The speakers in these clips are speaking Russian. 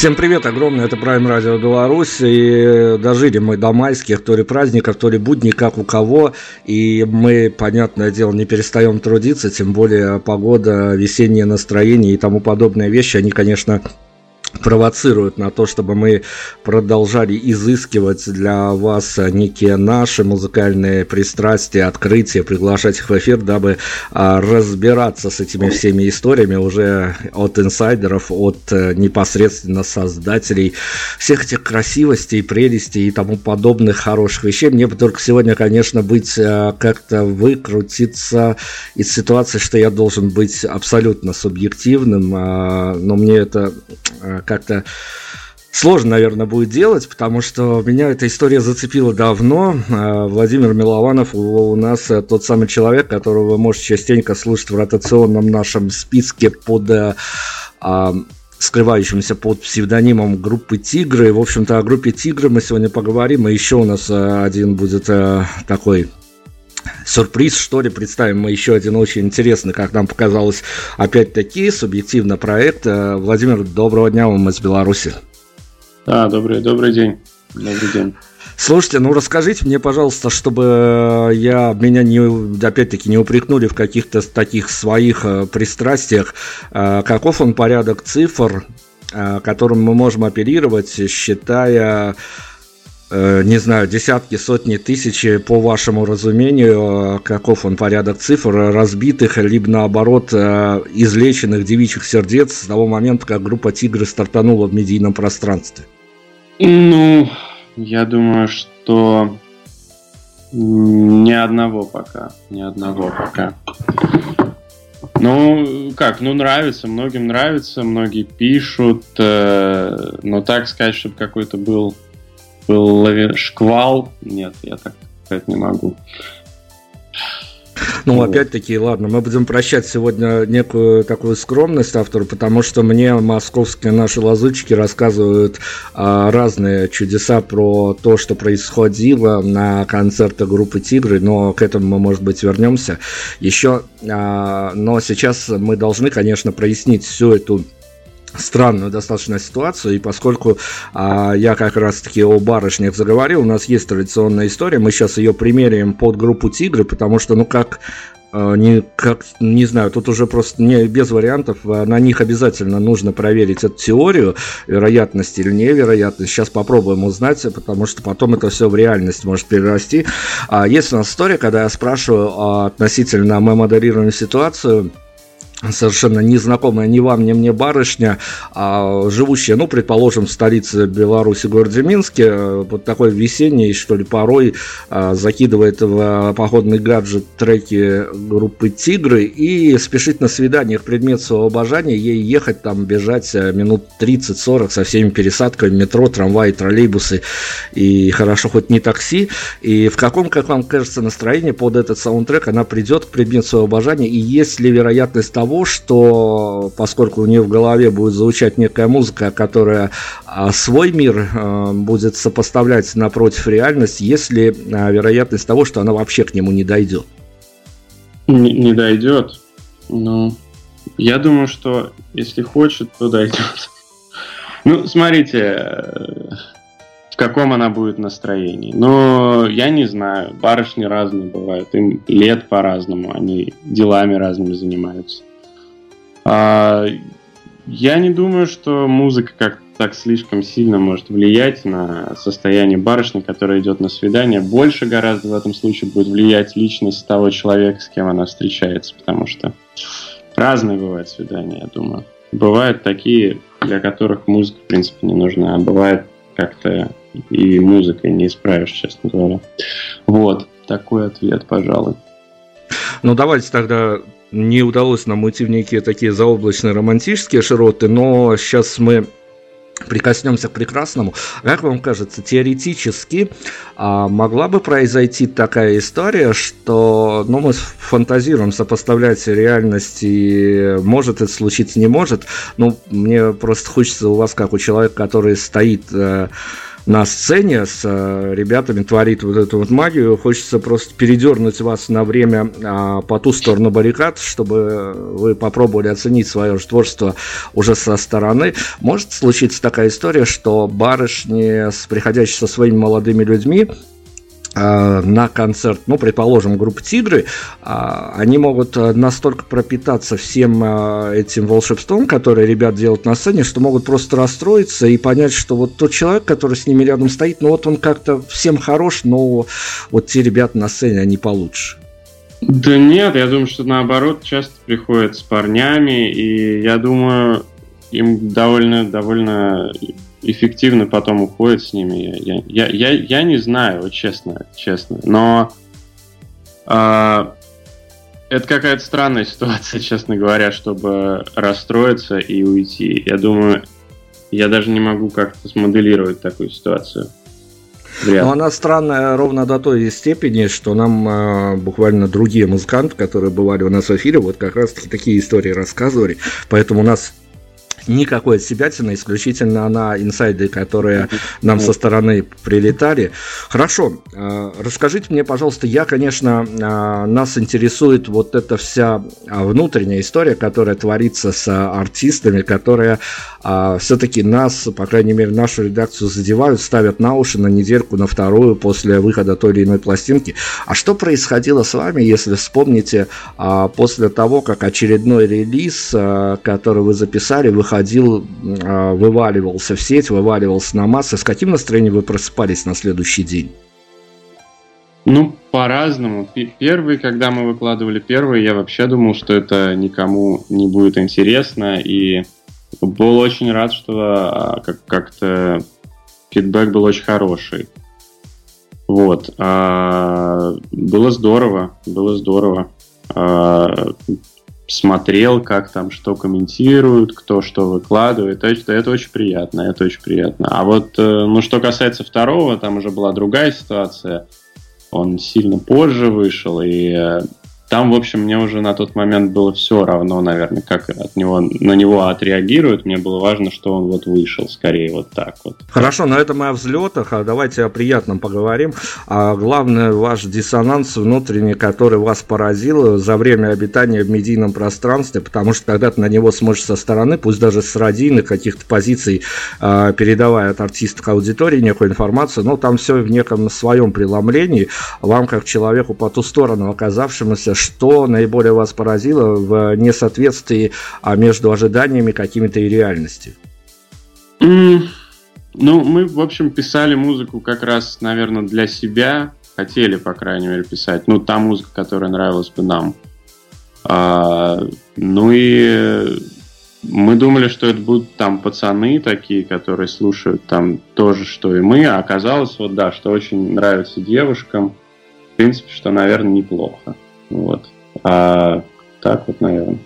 Всем привет огромное, это Prime Radio Беларусь, и дожили мы до майских, то ли праздников, то ли будней, как у кого, и мы, понятное дело, не перестаем трудиться, тем более погода, весеннее настроение и тому подобные вещи, они, конечно, провоцируют на то, чтобы мы продолжали изыскивать для вас некие наши музыкальные пристрастия, открытия, приглашать их в эфир, дабы а, разбираться с этими всеми историями уже от инсайдеров, от а, непосредственно создателей всех этих красивостей, прелестей и тому подобных хороших вещей. Мне бы только сегодня, конечно, быть а, как-то выкрутиться из ситуации, что я должен быть абсолютно субъективным, а, но мне это а, как-то сложно, наверное, будет делать, потому что меня эта история зацепила давно. А, Владимир Милованов у нас э, тот самый человек, которого вы можете частенько слушать в ротационном нашем списке под а, а, скрывающимся под псевдонимом группы «Тигры». В общем-то, о группе «Тигры» мы сегодня поговорим, и еще у нас э, один будет э, такой сюрприз, что ли, представим мы еще один очень интересный, как нам показалось, опять-таки, субъективно проект. Э, Владимир, доброго дня вам из Беларуси. Да, добрый, добрый день. Добрый день. Слушайте, ну расскажите мне, пожалуйста, чтобы я меня не, опять-таки не упрекнули в каких-то таких своих э, пристрастиях, э, каков он порядок цифр, которым мы можем оперировать, считая не знаю, десятки, сотни, тысячи, по вашему разумению, каков он порядок цифр, разбитых, либо наоборот, излеченных девичьих сердец с того момента, как группа «Тигры» стартанула в медийном пространстве? Ну, я думаю, что ни одного пока. Ни одного пока. Ну, как, ну нравится, многим нравится, многие пишут, э, но так сказать, чтобы какой-то был, был шквал, нет, я так сказать не могу. Ну, опять-таки, ладно, мы будем прощать сегодня некую такую скромность автору, потому что мне московские наши лазутчики рассказывают а, разные чудеса про то, что происходило на концертах группы «Тигры», но к этому мы, может быть, вернемся еще. А, но сейчас мы должны, конечно, прояснить всю эту странную достаточно ситуацию, и поскольку а, я как раз-таки о барышнях заговорил, у нас есть традиционная история, мы сейчас ее примеряем под группу «Тигры», потому что, ну, как а, не, как, не знаю, тут уже просто не, без вариантов, а, на них обязательно нужно проверить эту теорию, вероятность или невероятность. Сейчас попробуем узнать, потому что потом это все в реальность может перерасти. А, есть у нас история, когда я спрашиваю относительно мы модерируем ситуацию, совершенно незнакомая ни вам, ни мне барышня, а живущая, ну, предположим, в столице Беларуси, городе Минске, вот такой весенний, что ли, порой а, закидывает в походный гаджет треки группы «Тигры» и спешит на свидание. К предмет своего обожания, ей ехать там, бежать э, минут 30-40 со всеми пересадками, метро, трамваи, троллейбусы, и хорошо хоть не такси, и в каком, как вам кажется, настроении под этот саундтрек она придет к предмету своего обожания, и есть ли вероятность того, того, что поскольку у нее в голове будет звучать некая музыка, которая а, свой мир а, будет сопоставлять напротив реальность, есть ли а, вероятность того, что она вообще к нему не дойдет? Не, не дойдет. Ну, я думаю, что если хочет, то дойдет. Ну, смотрите, в каком она будет настроении. Но я не знаю, барышни разные бывают, им лет по-разному, они делами разными занимаются. А, я не думаю, что музыка как так слишком сильно может влиять на состояние барышни, которая идет на свидание. Больше гораздо в этом случае будет влиять личность того человека, с кем она встречается, потому что разные бывают свидания, я думаю. Бывают такие, для которых музыка, в принципе, не нужна, а бывает как-то и музыкой не исправишь, честно говоря. Вот, такой ответ, пожалуй. Ну, давайте тогда не удалось нам уйти в некие такие заоблачные романтические широты, но сейчас мы прикоснемся к прекрасному. Как вам кажется, теоретически а, могла бы произойти такая история, что ну, мы фантазируем сопоставлять реальность и может это случиться, не может. Ну, мне просто хочется у вас, как у человека, который стоит... Э, на сцене с э, ребятами творит вот эту вот магию. Хочется просто передернуть вас на время а, по ту сторону баррикад, чтобы вы попробовали оценить свое творчество уже со стороны. Может случиться такая история, что барышни, приходящие со своими молодыми людьми, на концерт, ну, предположим, группы «Тигры», а, они могут э, настолько пропитаться всем э, этим волшебством, которое ребят делают на сцене, что могут просто расстроиться и понять, что вот тот человек, который с ними рядом стоит, ну, вот он как-то всем хорош, но вот те ребята на сцене, они получше. Да нет, я думаю, что наоборот часто приходят с парнями, и я думаю, им довольно, довольно эффективно потом уходит с ними. Я, я, я, я не знаю, вот честно, честно. Но э, это какая-то странная ситуация, честно говоря, чтобы расстроиться и уйти. Я думаю, я даже не могу как-то смоделировать такую ситуацию. Вряд. Но она странная ровно до той степени, что нам э, буквально другие музыканты, которые бывали у нас в эфире, вот как раз таки такие истории рассказывали. Поэтому у нас никакой от себя исключительно на инсайды, которые нам со стороны прилетали. Хорошо, а, расскажите мне, пожалуйста, я, конечно, а, нас интересует вот эта вся а, внутренняя история, которая творится с артистами, которые все-таки нас, по крайней мере, нашу редакцию задевают, ставят на уши на недельку, на вторую после выхода той или иной пластинки. А что происходило с вами, если вспомните, после того, как очередной релиз, который вы записали, выходил ходил, а, вываливался в сеть, вываливался на массы. С каким настроением вы просыпались на следующий день? Ну, по-разному. Первый, когда мы выкладывали первый, я вообще думал, что это никому не будет интересно. И был очень рад, что а, как-то фидбэк был очень хороший. Вот. А, было здорово, было здорово смотрел, как там что комментируют, кто что выкладывает. Это, это очень приятно, это очень приятно. А вот, э, ну, что касается второго, там уже была другая ситуация. Он сильно позже вышел, и э, там, в общем, мне уже на тот момент было все равно, наверное, как от него, на него отреагируют. Мне было важно, что он вот вышел, скорее вот так вот. Хорошо, но это мы о взлетах, а давайте о приятном поговорим. А главное, ваш диссонанс внутренний, который вас поразил за время обитания в медийном пространстве, потому что когда ты на него смотришь со стороны, пусть даже с радийных каких-то позиций, а, передавая от артистов аудитории некую информацию, но там все в неком своем преломлении. Вам, как человеку по ту сторону оказавшемуся, что наиболее вас поразило в несоответствии а между ожиданиями какими-то и реальностью? Mm, ну, мы, в общем, писали музыку как раз, наверное, для себя. Хотели, по крайней мере, писать. Ну, та музыка, которая нравилась бы нам. А, ну и мы думали, что это будут там пацаны такие, которые слушают там тоже, что и мы. А оказалось, вот да, что очень нравится девушкам. В принципе, что, наверное, неплохо. Вот. А так вот, наверное.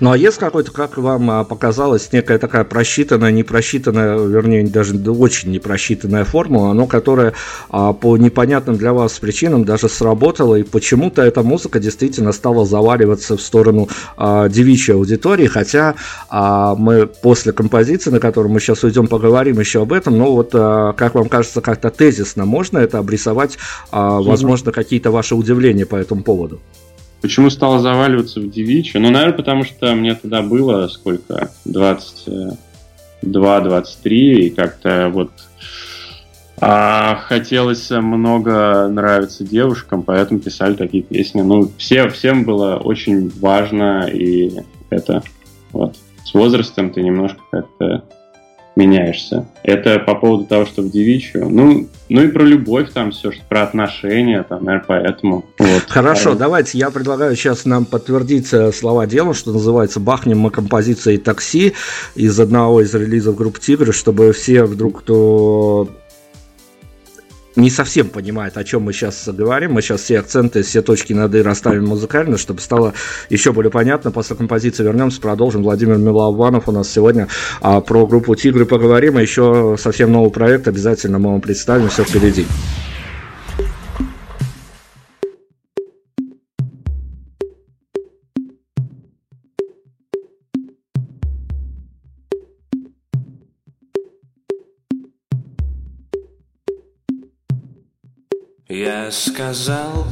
Ну а есть какой-то, как вам а, показалось, некая такая просчитанная, непросчитанная, вернее, даже очень непросчитанная формула, но которая а, по непонятным для вас причинам даже сработала, и почему-то эта музыка действительно стала заваливаться в сторону а, девичьей аудитории, хотя мы после композиции, на которую мы сейчас уйдем, поговорим еще об этом, но вот, как вам кажется, как-то тезисно можно это обрисовать, возможно, какие-то ваши удивления по этому поводу? Почему стало заваливаться в девичью? Ну, наверное, потому что мне тогда было сколько? 22-23, и как-то вот а, хотелось много нравиться девушкам, поэтому писали такие песни. Ну, все, всем было очень важно, и это вот с возрастом ты немножко как-то меняешься. Это по поводу того, что в девичью. Ну, ну и про любовь там все, что про отношения, там, наверное, поэтому. Вот. Хорошо, а, давайте я предлагаю сейчас нам подтвердить э, слова дела, что называется «Бахнем мы композицией такси» из одного из релизов группы «Тигры», чтобы все вдруг, кто не совсем понимает, о чем мы сейчас говорим. Мы сейчас все акценты, все точки над «и» расставим музыкально, чтобы стало еще более понятно. После композиции вернемся, продолжим. Владимир Милованов у нас сегодня а, про группу «Тигры» поговорим. А еще совсем новый проект обязательно мы вам представим. Все впереди. Я сказал,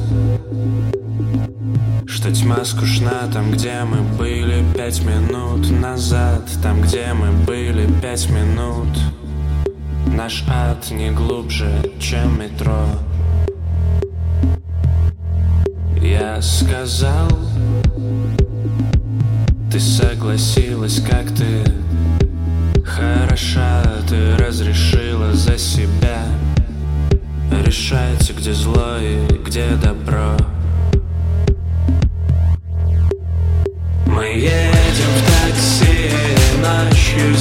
что тьма скучна там, где мы были пять минут назад Там, где мы были пять минут. Наш ад не глубже, чем метро. Я сказал, ты согласилась, как ты? Хороша, ты разрешила за себя Решайте, где зло и где добро. Мы едем в такси ночью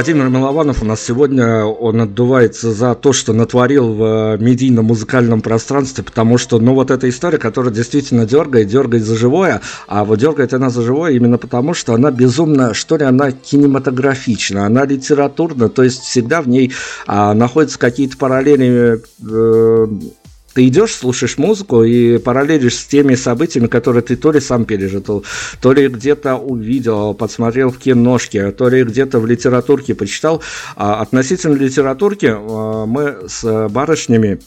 Владимир Милованов у нас сегодня, он отдувается за то, что натворил в медийном музыкальном пространстве, потому что, ну, вот эта история, которая действительно дергает, дергает за живое, а вот дергает она за живое именно потому, что она безумно, что ли, она кинематографична, она литературна, то есть всегда в ней а, находятся какие-то параллели э, ты идешь, слушаешь музыку и параллелишь с теми событиями, которые ты то ли сам пережил, то ли где-то увидел, подсмотрел в киношке, то ли где-то в литературке почитал. А относительно литературки а, мы с барышнями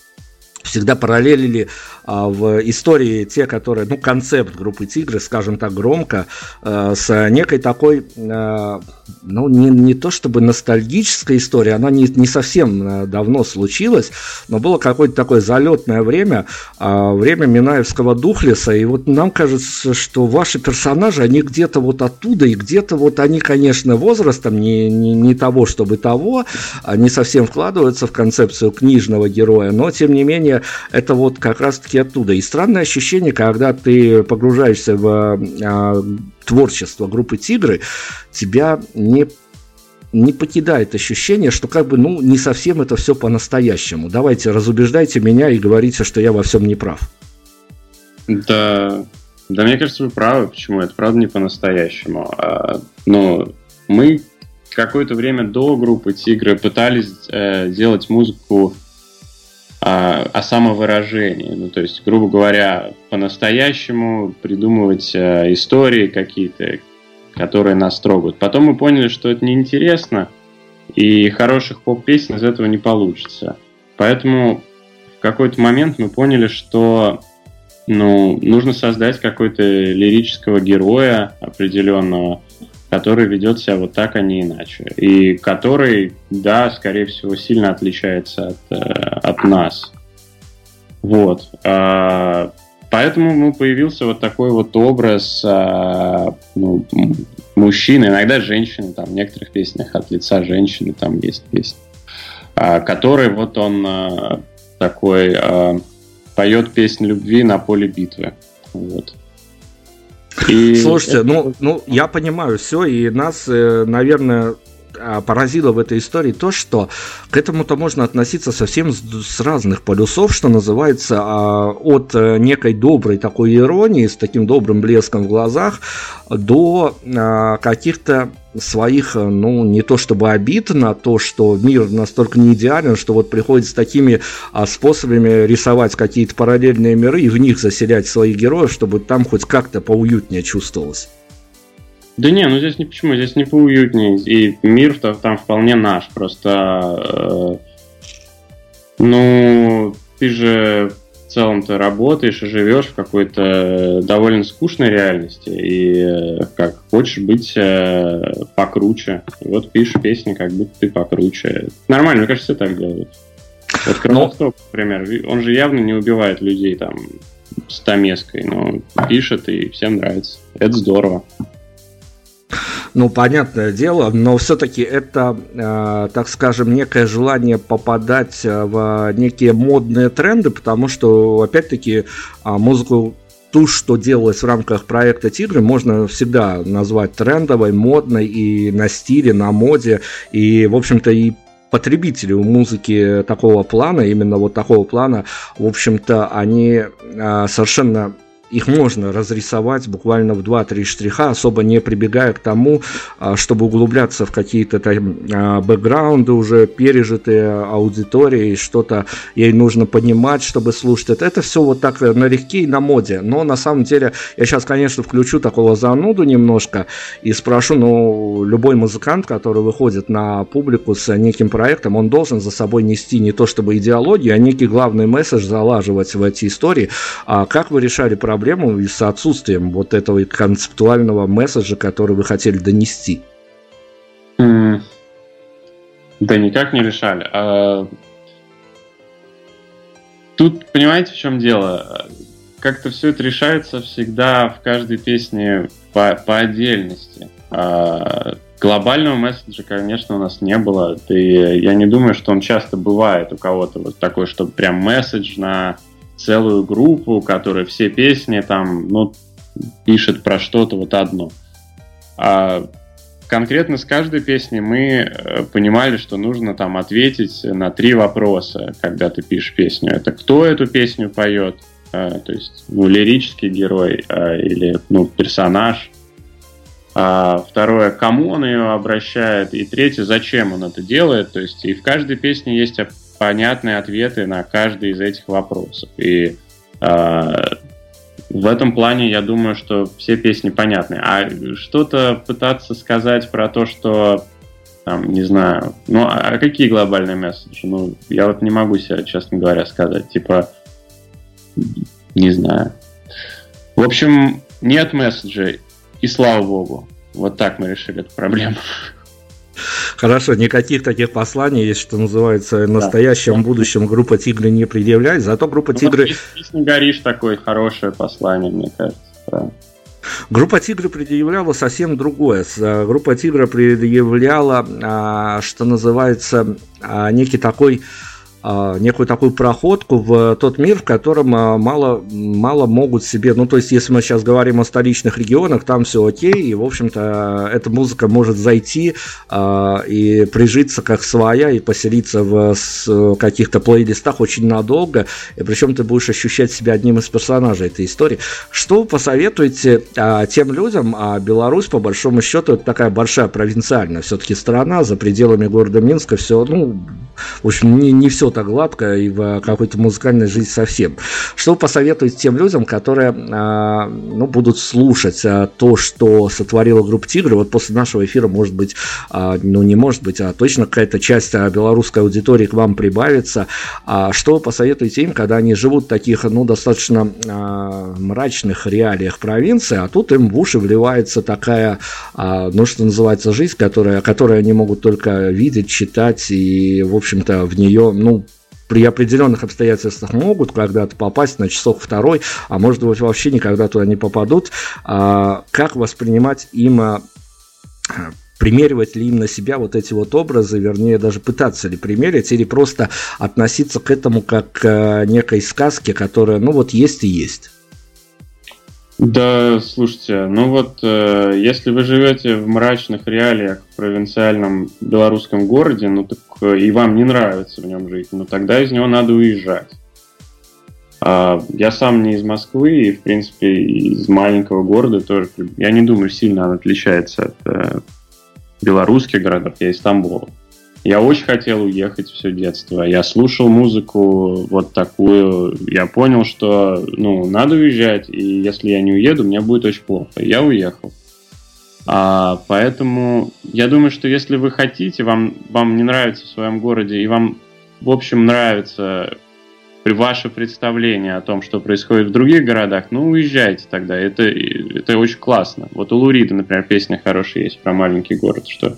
всегда параллелили в истории те, которые, ну, концепт группы «Тигры», скажем так, громко, а, с некой такой, а, ну, не, не то чтобы ностальгическая история, она не, не совсем а, давно случилась, но было какое-то такое залетное время, а, время Минаевского Духлеса, и вот нам кажется, что ваши персонажи, они где-то вот оттуда, и где-то вот они, конечно, возрастом не, не, не того, чтобы того, не совсем вкладываются в концепцию книжного героя, но, тем не менее, это вот как раз-таки все-таки оттуда. И странное ощущение, когда ты погружаешься в а, творчество группы «Тигры», тебя не не покидает ощущение, что как бы, ну, не совсем это все по-настоящему. Давайте, разубеждайте меня и говорите, что я во всем не прав. Да, да, мне кажется, вы правы. Почему? Это правда не по-настоящему. А, но мы какое-то время до группы Тигры пытались э, делать музыку о, о самовыражении. Ну, то есть, грубо говоря, по-настоящему придумывать э, истории какие-то, которые нас трогают. Потом мы поняли, что это неинтересно, и хороших поп-песен из этого не получится. Поэтому в какой-то момент мы поняли, что ну, нужно создать какой-то лирического героя определенного, который ведет себя вот так, а не иначе. И который, да, скорее всего, сильно отличается от, э, от нас. Вот. А, поэтому ну, появился вот такой вот образ а, ну, мужчины, иногда женщины, там в некоторых песнях от лица женщины там есть песни, а, который вот он такой поет песнь любви на поле битвы. Вот. И Слушайте, это... ну, ну, я понимаю все, и нас, э, наверное, поразило в этой истории то, что к этому-то можно относиться совсем с, с разных полюсов, что называется, а, от э, некой доброй такой иронии, с таким добрым блеском в глазах, до а, каких-то своих, э, ну, не то чтобы обид на то, что мир настолько не идеален, что вот приходится такими способами рисовать какие-то параллельные миры и в них заселять своих героев, чтобы там хоть как-то поуютнее чувствовалось. Да не, ну здесь не почему, здесь не поуютнее. И мир -то там вполне наш. Просто, э, ну, ты же в целом-то работаешь и живешь в какой-то довольно скучной реальности. И э, как хочешь быть э, покруче. И вот пишешь песни, как будто ты покруче. Нормально, мне кажется, все так делают. Вот Кровосток, например, он же явно не убивает людей там стамеской, но пишет и всем нравится. Это здорово. Ну, понятное дело, но все-таки это, э, так скажем, некое желание попадать э, в некие модные тренды, потому что, опять-таки, э, музыку ту, что делалось в рамках проекта «Тигры», можно всегда назвать трендовой, модной и на стиле, на моде. И, в общем-то, и потребители музыки такого плана, именно вот такого плана, в общем-то, они совершенно их можно разрисовать буквально в 2-3 штриха, особо не прибегая к тому, а, чтобы углубляться в какие-то там а, бэкграунды уже пережитые аудиторией, что-то ей нужно понимать, чтобы слушать это. Это все вот так налегке и на моде. Но на самом деле я сейчас, конечно, включу такого зануду немножко и спрошу, ну, любой музыкант, который выходит на публику с неким проектом, он должен за собой нести не то чтобы идеологию, а некий главный месседж залаживать в эти истории. А как вы решали проблему проблему и с отсутствием вот этого концептуального месседжа, который вы хотели донести? Да никак не решали. А... Тут, понимаете, в чем дело? Как-то все это решается всегда в каждой песне по, по отдельности. А... Глобального месседжа, конечно, у нас не было. И я не думаю, что он часто бывает у кого-то вот такой, чтобы прям месседж на целую группу, которая все песни там, ну, пишет про что-то вот одно. А конкретно с каждой песней мы э, понимали, что нужно там ответить на три вопроса, когда ты пишешь песню. Это кто эту песню поет, э, то есть ну, лирический герой э, или ну, персонаж. А второе, кому он ее обращает. И третье, зачем он это делает. То есть и в каждой песне есть понятные ответы на каждый из этих вопросов. И в этом плане я думаю, что все песни понятны. А что-то пытаться сказать про то, что там, не знаю, ну, а, а какие глобальные месседжи? Ну, я вот не могу себе, честно говоря, сказать. Типа, не знаю. В общем, нет месседжей, и слава богу. Вот так мы решили эту проблему. Хорошо, никаких таких посланий, есть, что называется, настоящем да. будущем группа Тигры не предъявляет, зато группа ну, Тигры... Не горишь такое хорошее послание, мне кажется. Да. Группа Тигры предъявляла совсем другое. Э, группа Тигра предъявляла, а, что называется, а, некий такой некую такую проходку в тот мир, в котором а, мало, мало могут себе, ну то есть если мы сейчас говорим о столичных регионах, там все окей, и в общем-то эта музыка может зайти а, и прижиться как своя и поселиться в каких-то плейлистах очень надолго, и причем ты будешь ощущать себя одним из персонажей этой истории. Что вы посоветуете тем людям, а Беларусь по большому счету это такая большая провинциальная все-таки страна, за пределами города Минска все, ну, в общем, не, не все так гладко и в какой-то музыкальной жизни совсем. Что посоветуете тем людям, которые а, ну, будут слушать а, то, что сотворила группа Тигры? Вот после нашего эфира, может быть, а, ну не может быть, а точно какая-то часть белорусской аудитории к вам прибавится. Что посоветуете им, когда они живут в таких, ну, достаточно мрачных реалиях провинции, а тут им в уши вливается такая, ну, что называется, жизнь, которая, которую они могут только видеть, читать и, в общем-то, в нее, ну, при определенных обстоятельствах могут когда-то попасть на часов второй, а может быть вообще никогда туда не попадут. А, как воспринимать им а, примеривать ли им на себя вот эти вот образы, вернее, даже пытаться ли примерить, или просто относиться к этому как к некой сказке, которая, ну вот, есть и есть. Да, слушайте, ну вот, э, если вы живете в мрачных реалиях в провинциальном белорусском городе, ну так и вам не нравится в нем жить, ну тогда из него надо уезжать. А, я сам не из Москвы, и, в принципе, из маленького города тоже. Я не думаю, сильно он отличается от э, белорусских городов, я из Стамбула. Я очень хотел уехать все детство. Я слушал музыку вот такую. Я понял, что ну, надо уезжать, и если я не уеду, мне будет очень плохо. Я уехал. А, поэтому я думаю, что если вы хотите, вам, вам не нравится в своем городе, и вам, в общем, нравится ваше представление о том, что происходит в других городах, ну, уезжайте тогда. Это, это очень классно. Вот у Лурида, например, песня хорошая есть про маленький город, что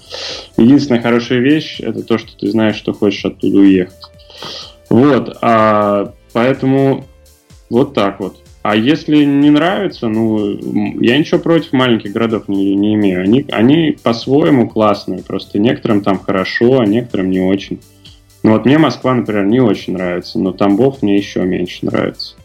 единственная хорошая вещь – это то, что ты знаешь, что хочешь оттуда уехать. Вот, а, поэтому вот так вот. А если не нравится, ну, я ничего против маленьких городов не, не имею. Они, они по-своему классные, просто некоторым там хорошо, а некоторым не очень. Ну вот мне Москва, например, не очень нравится, но Тамбов мне еще меньше нравится.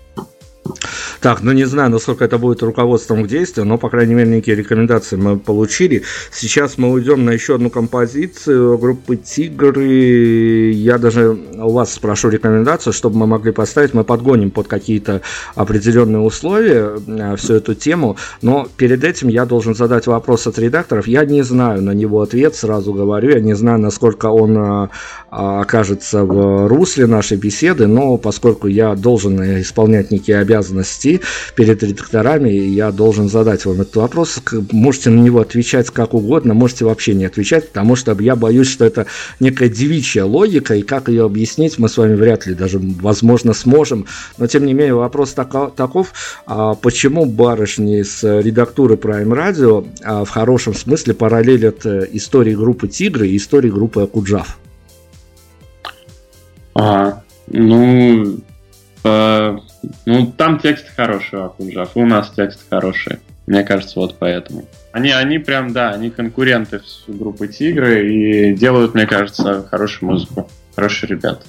Так, ну не знаю, насколько это будет руководством к действию, но, по крайней мере, некие рекомендации мы получили. Сейчас мы уйдем на еще одну композицию группы «Тигры». Я даже у вас спрошу рекомендацию, чтобы мы могли поставить. Мы подгоним под какие-то определенные условия э, всю эту тему, но перед этим я должен задать вопрос от редакторов. Я не знаю на него ответ, сразу говорю. Я не знаю, насколько он э, окажется в русле нашей беседы, но поскольку я должен исполнять некие обязанности вести перед редакторами, и я должен задать вам этот вопрос. Можете на него отвечать как угодно, можете вообще не отвечать, потому что я боюсь, что это некая девичья логика, и как ее объяснить, мы с вами вряд ли даже, возможно, сможем. Но, тем не менее, вопрос таков, а почему барышни с редактуры Prime Radio а, в хорошем смысле параллелят э, истории группы Тигры и истории группы Акуджав? А, ну, э, ну, там текст хороший у Акунжав, у нас текст хороший. Мне кажется, вот поэтому. Они, они прям, да, они конкуренты группы Тигры и делают, мне кажется, хорошую музыку. Хорошие ребята.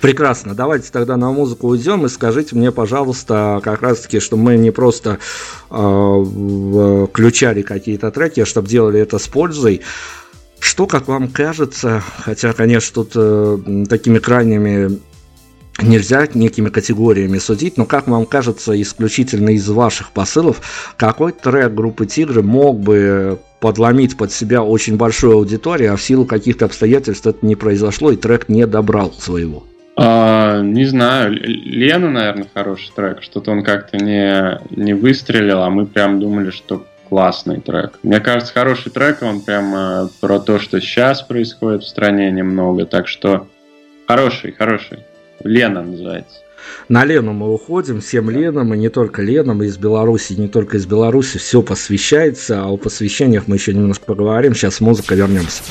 Прекрасно. Давайте тогда на музыку уйдем и скажите мне, пожалуйста, как раз-таки, что мы не просто э, включали какие-то треки, а чтобы делали это с пользой. Что, как вам кажется, хотя, конечно, тут э, такими крайними нельзя некими категориями судить, но как вам кажется, исключительно из ваших посылов, какой трек группы Тигры мог бы подломить под себя очень большую аудиторию, а в силу каких-то обстоятельств это не произошло, и трек не добрал своего? А, не знаю, Лена, наверное, хороший трек. Что-то он как-то не, не выстрелил, а мы прям думали, что классный трек. Мне кажется, хороший трек, он прям э, про то, что сейчас происходит в стране немного. Так что хороший, хороший. Лена называется. На Лену мы уходим, всем Ленам, и не только Ленам, и из Беларуси, и не только из Беларуси, все посвящается, а о посвящениях мы еще немножко поговорим, сейчас музыка, вернемся.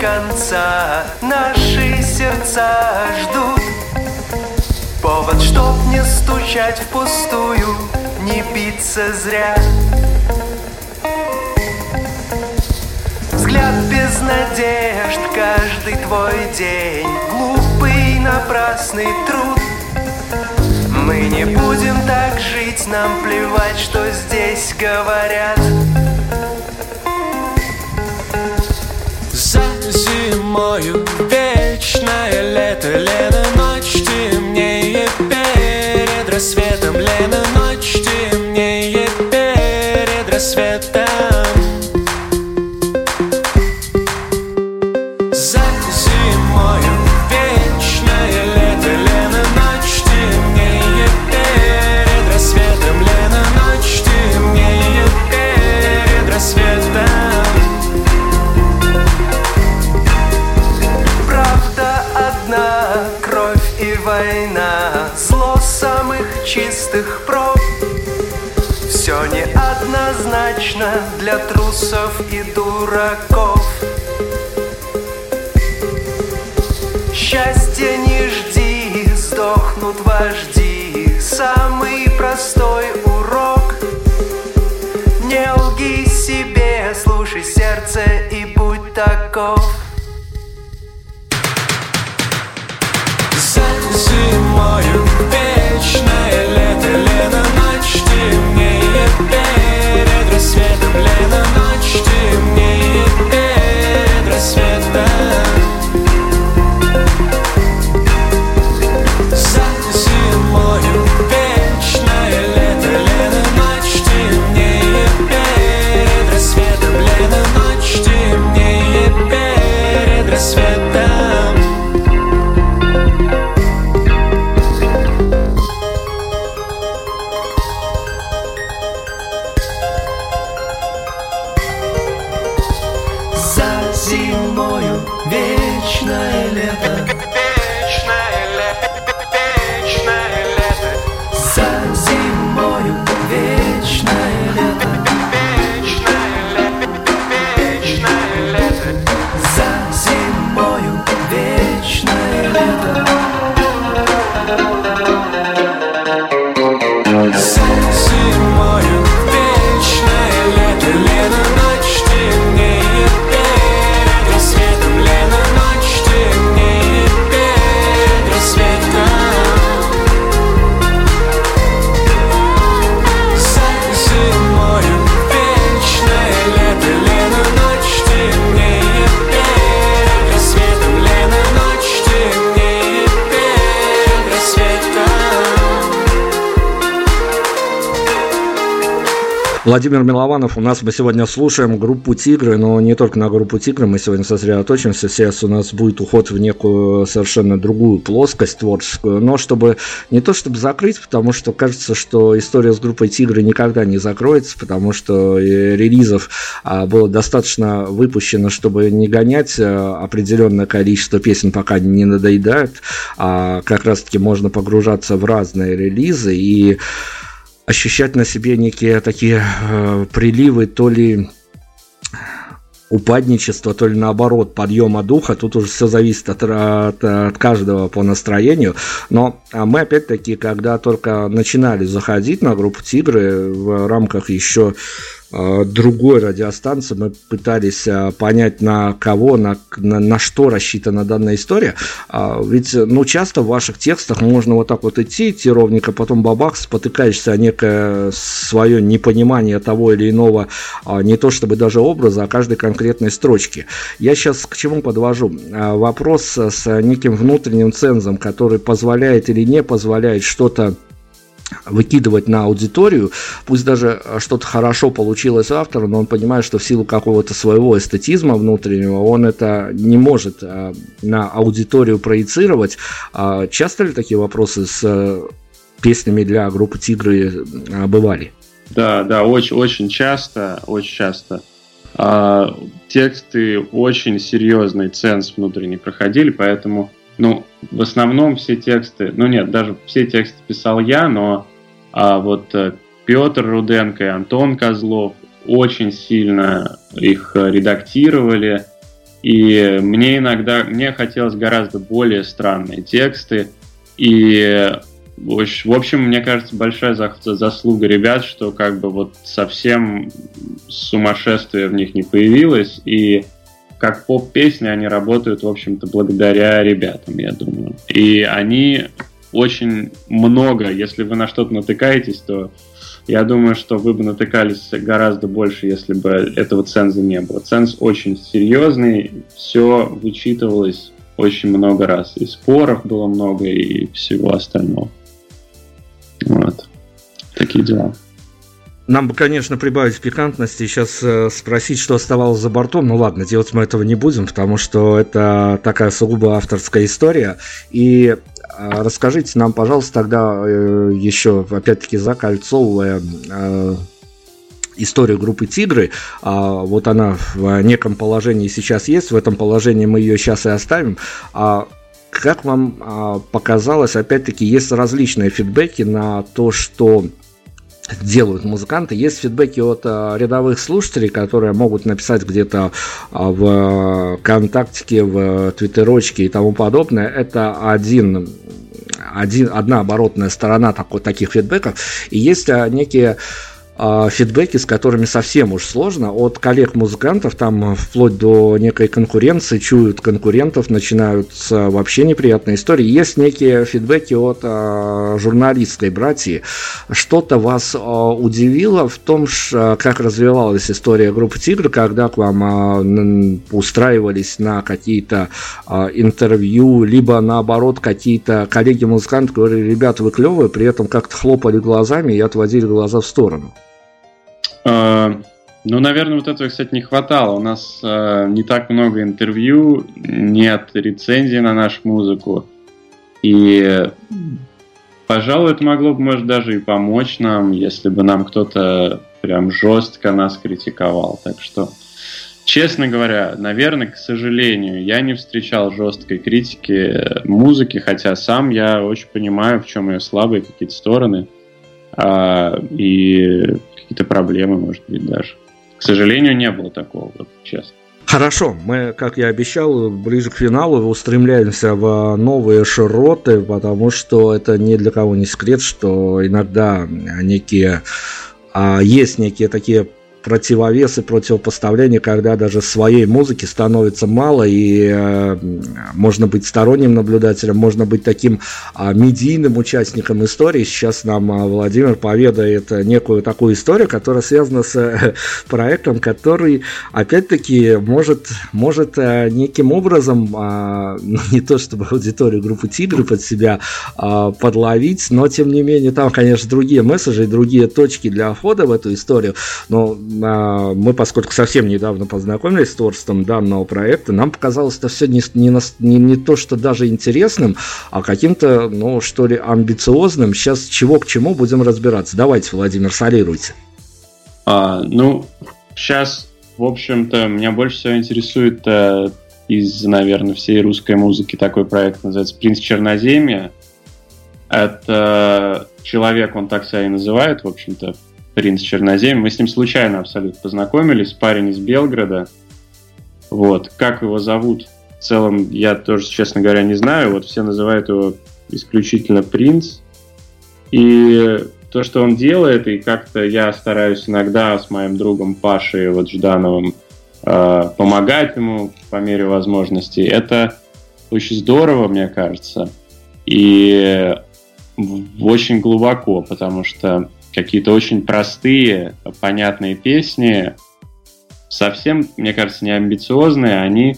Конца. Наши сердца ждут. Повод, чтоб не стучать впустую Не биться зря. Взгляд без надежд Каждый твой день. Глупый напрасный труд. Мы не будем так жить Нам плевать, что здесь говорят зимою Вечное лето, лето, ночь темнее Перед рассветом, лето, ночь темнее Перед рассветом неоднозначно для трусов и дураков. Счастья не жди, сдохнут вожди. Самый простой урок. Не лги себе, слушай сердце и будь таков Владимир Милованов, у нас мы сегодня слушаем группу «Тигры», но не только на группу «Тигры» мы сегодня сосредоточимся. Сейчас у нас будет уход в некую совершенно другую плоскость творческую, но чтобы не то чтобы закрыть, потому что кажется, что история с группой «Тигры» никогда не закроется, потому что релизов а, было достаточно выпущено, чтобы не гонять а, определенное количество песен, пока не надоедают, а как раз-таки можно погружаться в разные релизы и ощущать на себе некие такие э, приливы то ли упадничества, то ли наоборот подъема духа. Тут уже все зависит от, от, от каждого по настроению. Но а мы опять-таки, когда только начинали заходить на группу Тигры в рамках еще другой радиостанции мы пытались э, понять, на кого, на, на, на что рассчитана данная история. А, ведь, ну, часто в ваших текстах можно вот так вот идти, идти ровненько, потом бабах, спотыкаешься о некое свое непонимание того или иного, а, не то чтобы даже образа, а каждой конкретной строчки. Я сейчас к чему подвожу? А, вопрос с неким внутренним цензом, который позволяет или не позволяет что-то выкидывать на аудиторию, пусть даже э, что-то хорошо получилось автору, но он понимает, что в силу какого-то своего эстетизма внутреннего он это не может а, на аудиторию проецировать. А часто ли такие вопросы с а, песнями для группы «Тигры» бывали? Да, да, очень, очень часто, очень часто. А, тексты очень серьезный ценз внутренний проходили, поэтому ну, в основном все тексты, ну нет, даже все тексты писал я, но а вот э, Петр Руденко и Антон Козлов очень сильно их редактировали, и мне иногда, мне хотелось гораздо более странные тексты, и в общем, мне кажется, большая заслуга ребят, что как бы вот совсем сумасшествие в них не появилось, и как поп-песни они работают, в общем-то, благодаря ребятам, я думаю. И они очень много, если вы на что-то натыкаетесь, то я думаю, что вы бы натыкались гораздо больше, если бы этого ценза не было. Ценз очень серьезный, все вычитывалось очень много раз. И споров было много, и всего остального. Вот. Такие дела. Нам бы, конечно, прибавить пикантности и сейчас э, спросить, что оставалось за бортом. Ну ладно, делать мы этого не будем, потому что это такая сугубо авторская история. И э, расскажите нам, пожалуйста, тогда э, еще, опять-таки, закольцовывая историю группы «Тигры». А, вот она в неком положении сейчас есть, в этом положении мы ее сейчас и оставим. А как вам а, показалось, опять-таки, есть различные фидбэки на то, что делают музыканты. Есть фидбэки от а, рядовых слушателей, которые могут написать где-то а, в ВКонтакте, в Твиттерочке и тому подобное. Это один один, одна оборотная сторона такой, таких фидбэков. И есть некие фидбэки, с которыми совсем уж сложно. От коллег-музыкантов, там вплоть до некой конкуренции, чуют конкурентов, начинаются вообще неприятные истории. Есть некие фидбэки от а, журналистской братьи. Что-то вас а, удивило в том, ш, как развивалась история группы «Тигр», когда к вам а, устраивались на какие-то а, интервью, либо наоборот какие-то коллеги-музыканты говорили, ребята, вы клевые, при этом как-то хлопали глазами и отводили глаза в сторону. А, ну, наверное, вот этого, кстати, не хватало. У нас э, не так много интервью, нет рецензий на нашу музыку. И, пожалуй, это могло бы, может, даже и помочь нам, если бы нам кто-то прям жестко нас критиковал. Так что, честно говоря, наверное, к сожалению, я не встречал жесткой критики музыки, хотя сам я очень понимаю, в чем ее слабые какие-то стороны. А, и какие-то проблемы, может быть, даже. К сожалению, не было такого, вот, честно. Хорошо, мы, как я обещал, ближе к финалу устремляемся в новые широты, потому что это ни для кого не секрет, что иногда некие а, есть некие такие противовес и противопоставление, когда даже своей музыки становится мало, и э, можно быть сторонним наблюдателем, можно быть таким э, медийным участником истории. Сейчас нам э, Владимир поведает некую такую историю, которая связана с э, проектом, который, опять-таки, может, может э, неким образом, э, не то чтобы аудиторию группы Тигры под себя э, подловить, но, тем не менее, там, конечно, другие месседжи и другие точки для входа в эту историю, но мы, поскольку совсем недавно познакомились с творчеством данного проекта, нам показалось это все не, не, не, не то, что даже интересным, а каким-то, ну, что ли, амбициозным. Сейчас чего к чему будем разбираться. Давайте, Владимир, солируйте. А, ну, сейчас, в общем-то, меня больше всего интересует э, из, наверное, всей русской музыки такой проект, называется «Принц Черноземья». Это человек, он так себя и называет, в общем-то, принц Чернозем. Мы с ним случайно абсолютно познакомились, парень из Белгорода. Вот. Как его зовут, в целом, я тоже, честно говоря, не знаю. Вот все называют его исключительно принц. И то, что он делает, и как-то я стараюсь иногда с моим другом Пашей вот Ждановым э, помогать ему по мере возможностей, это очень здорово, мне кажется. И очень глубоко, потому что какие-то очень простые, понятные песни, совсем, мне кажется, не амбициозные, они,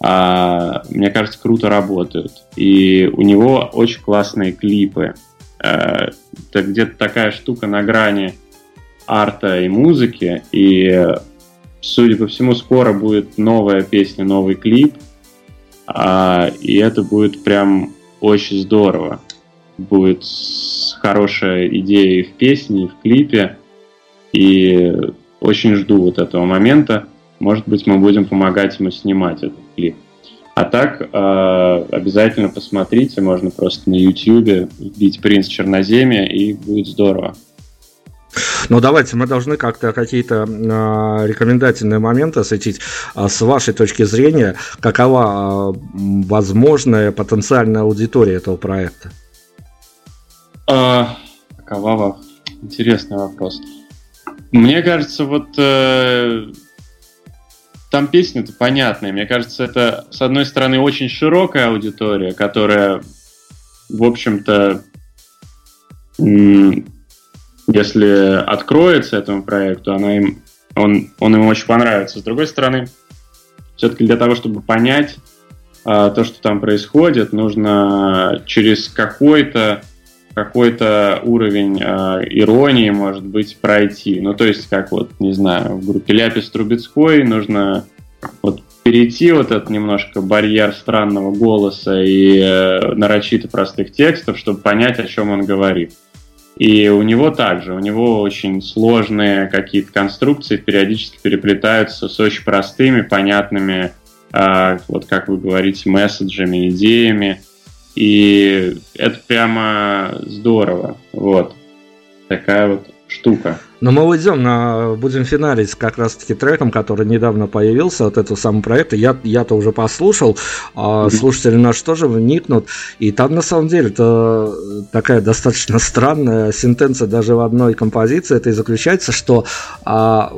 а, мне кажется, круто работают. И у него очень классные клипы. А, это где-то такая штука на грани арта и музыки, и, судя по всему, скоро будет новая песня, новый клип, а, и это будет прям очень здорово. Будет хорошая идея в песне, и в клипе, и очень жду вот этого момента. Может быть, мы будем помогать ему снимать этот клип. А так, э, обязательно посмотрите, можно просто на YouTube вбить «Принц Черноземья» и будет здорово. Ну, давайте, мы должны как-то какие-то э, рекомендательные моменты осветить. А с вашей точки зрения, какова э, возможная потенциальная аудитория этого проекта? А, какова? Интересный вопрос. Мне кажется, вот э, там песни-то понятные. Мне кажется, это, с одной стороны, очень широкая аудитория, которая, в общем-то, если откроется этому проекту, она им, он, он им очень понравится. С другой стороны, все-таки для того, чтобы понять а, то, что там происходит, нужно через какой-то какой-то уровень э, иронии, может быть, пройти. Ну, то есть, как вот, не знаю, в группе Ляпис Трубецкой нужно вот перейти вот этот немножко барьер странного голоса и э, нарочито простых текстов, чтобы понять, о чем он говорит. И у него также, у него очень сложные какие-то конструкции периодически переплетаются с очень простыми, понятными, э, вот как вы говорите, месседжами, идеями. И это прямо здорово. Вот. Такая вот штука. Но мы уйдем на... Будем финалить как раз-таки треком, который недавно появился, от этого самого проекта. Я, я-то уже послушал, а слушатели наши тоже вникнут. И там, на самом деле, это такая достаточно странная сентенция даже в одной композиции. Это и заключается, что а,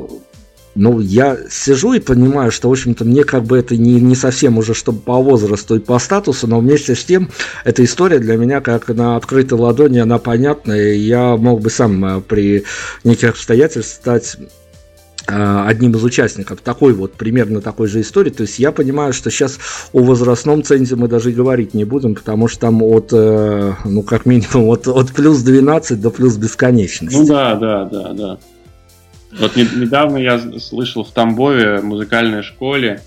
ну, я сижу и понимаю, что, в общем-то, мне как бы это не, не совсем уже, чтобы по возрасту и по статусу, но вместе с тем, эта история для меня как на открытой ладони, она понятная, и я мог бы сам э, при неких обстоятельствах стать э, одним из участников такой вот, примерно такой же истории. То есть я понимаю, что сейчас о возрастном цензе мы даже и говорить не будем, потому что там от, э, ну, как минимум, от, от плюс 12 до плюс бесконечности. Ну да, да, да, да. Вот недавно я слышал в Тамбове музыкальной школе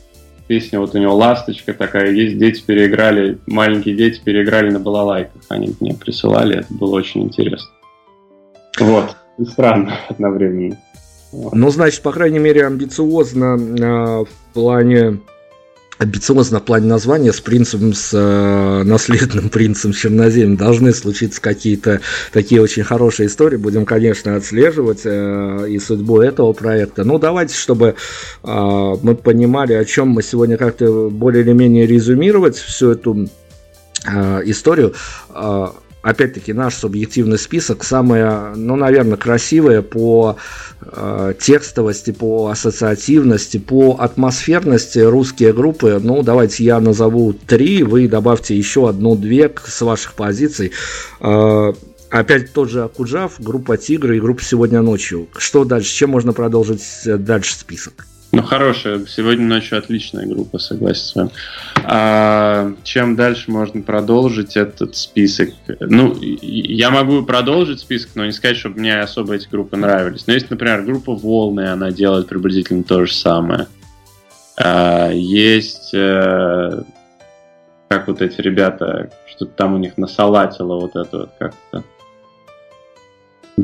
песня, вот у него «Ласточка» такая есть, дети переиграли, маленькие дети переиграли на балалайках, они мне присылали, это было очень интересно. Вот, и странно одновременно. Ну, значит, по крайней мере, амбициозно э, в плане амбициозно в плане названия с принцем, с э, наследным принцем Черноземья должны случиться какие-то такие очень хорошие истории. Будем, конечно, отслеживать э, и судьбу этого проекта. Ну, давайте, чтобы э, мы понимали, о чем мы сегодня как-то более или менее резюмировать всю эту э, историю. Э, опять-таки, наш субъективный список самое, ну, наверное, красивое по э, текстовости, по ассоциативности, по атмосферности русские группы. Ну, давайте я назову три, вы добавьте еще одну-две с ваших позиций. Э, опять тот же Акуджав, группа Тигры и группа Сегодня ночью. Что дальше? Чем можно продолжить дальше список? Ну, хорошая. Сегодня ночью отличная группа, согласен с вами. А, чем дальше можно продолжить этот список? Ну, я могу продолжить список, но не сказать, чтобы мне особо эти группы нравились. Но есть, например, группа Волны, она делает приблизительно то же самое. А, есть... А, как вот эти ребята, что-то там у них насалатило вот это вот как-то.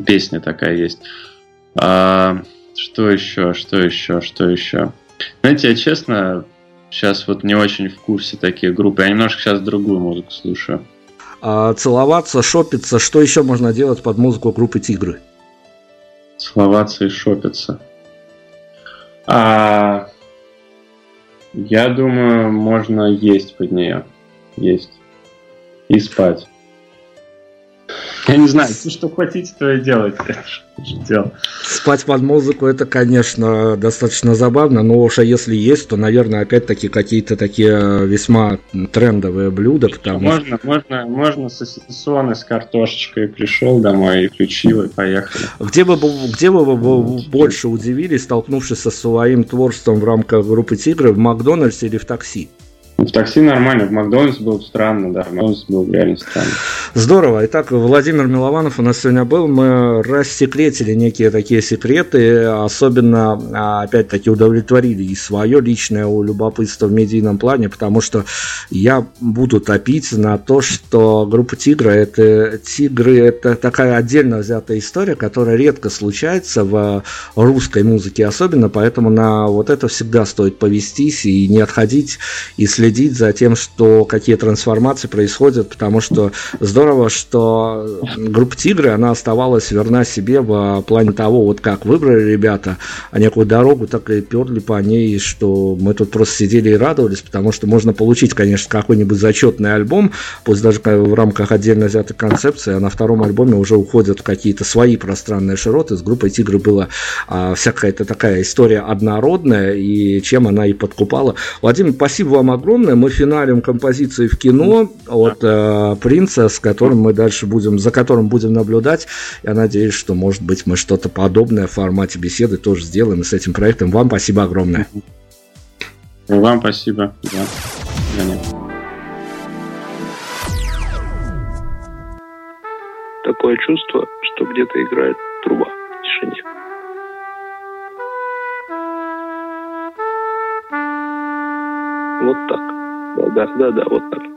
Песня такая есть. А, что еще, что еще, что еще? Знаете, я честно сейчас вот не очень в курсе таких групп. Я немножко сейчас другую музыку слушаю. А, целоваться, шопиться, что еще можно делать под музыку группы Тигры? Целоваться и шопиться. А, Я думаю, можно есть под нее. Есть. И спать. Я не знаю, все, что хотите, то и делайте. Спать под музыку это, конечно, достаточно забавно, но уж а если есть, то, наверное, опять-таки какие-то такие весьма трендовые блюда, потому можно. Можно, можно сосисоны с картошечкой пришел домой и включил и поехали. Где бы, где бы вы больше удивились, столкнувшись со своим творчеством в рамках группы Тигры, в Макдональдсе или в такси? В такси нормально, в Макдональдс было странно, да, в Макдональдс был реально странно. Здорово. Итак, Владимир Милованов у нас сегодня был. Мы рассекретили некие такие секреты, особенно, а, опять-таки, удовлетворили и свое личное любопытство в медийном плане, потому что я буду топить на то, что группа Тигра это Тигры это такая отдельно взятая история, которая редко случается в русской музыке особенно, поэтому на вот это всегда стоит повестись и не отходить и следить следить за тем, что какие трансформации происходят, потому что здорово, что группа Тигры, она оставалась верна себе в плане того, вот как выбрали ребята, а некую дорогу так и перли по ней, что мы тут просто сидели и радовались, потому что можно получить, конечно, какой-нибудь зачетный альбом, пусть даже в рамках отдельно взятой концепции, а на втором альбоме уже уходят в какие-то свои пространные широты. С группой Тигры была а, всякая такая история однородная, и чем она и подкупала. Владимир, спасибо вам огромное огромное. Мы финалим композиции в кино от э, Принца, с которым мы дальше будем, за которым будем наблюдать. Я надеюсь, что, может быть, мы что-то подобное в формате беседы тоже сделаем с этим проектом. Вам спасибо огромное. Вам спасибо. Да. Такое чувство, что где-то играет труба в тишине. Вот так. Да, да, да, да, вот так.